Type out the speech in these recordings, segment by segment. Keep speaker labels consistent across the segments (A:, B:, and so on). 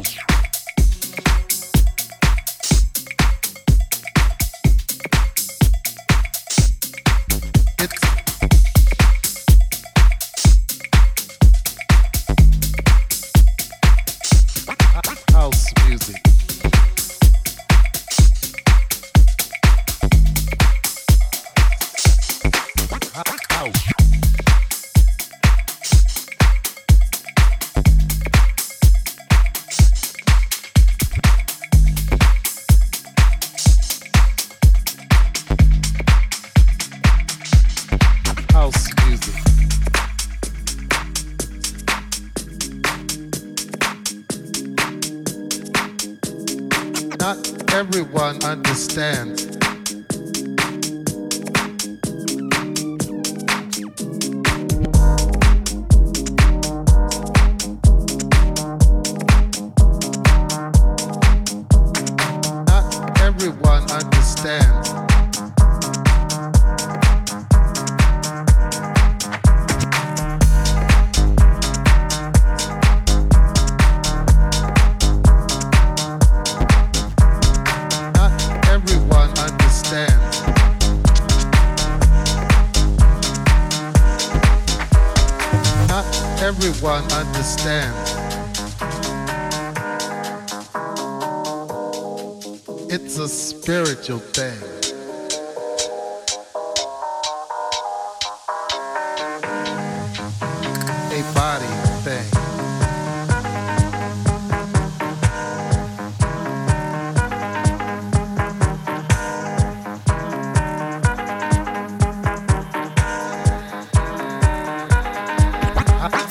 A: out.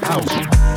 A: House.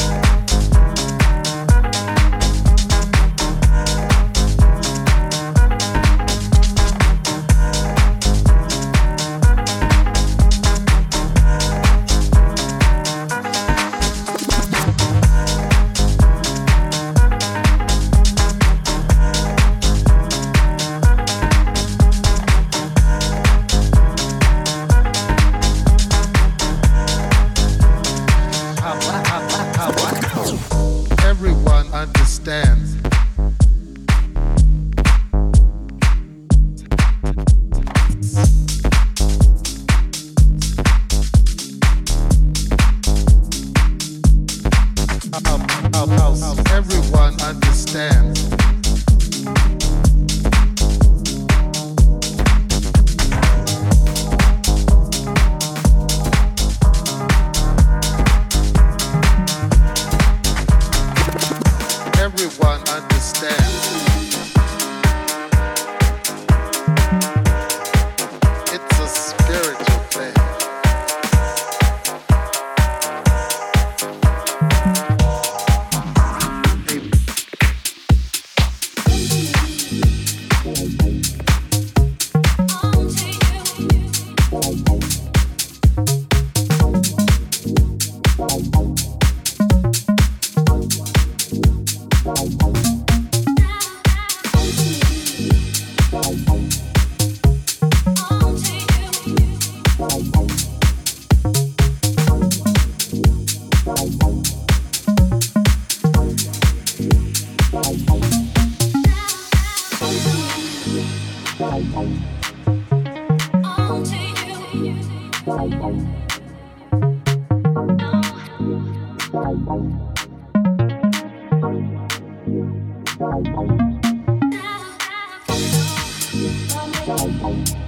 B: Feel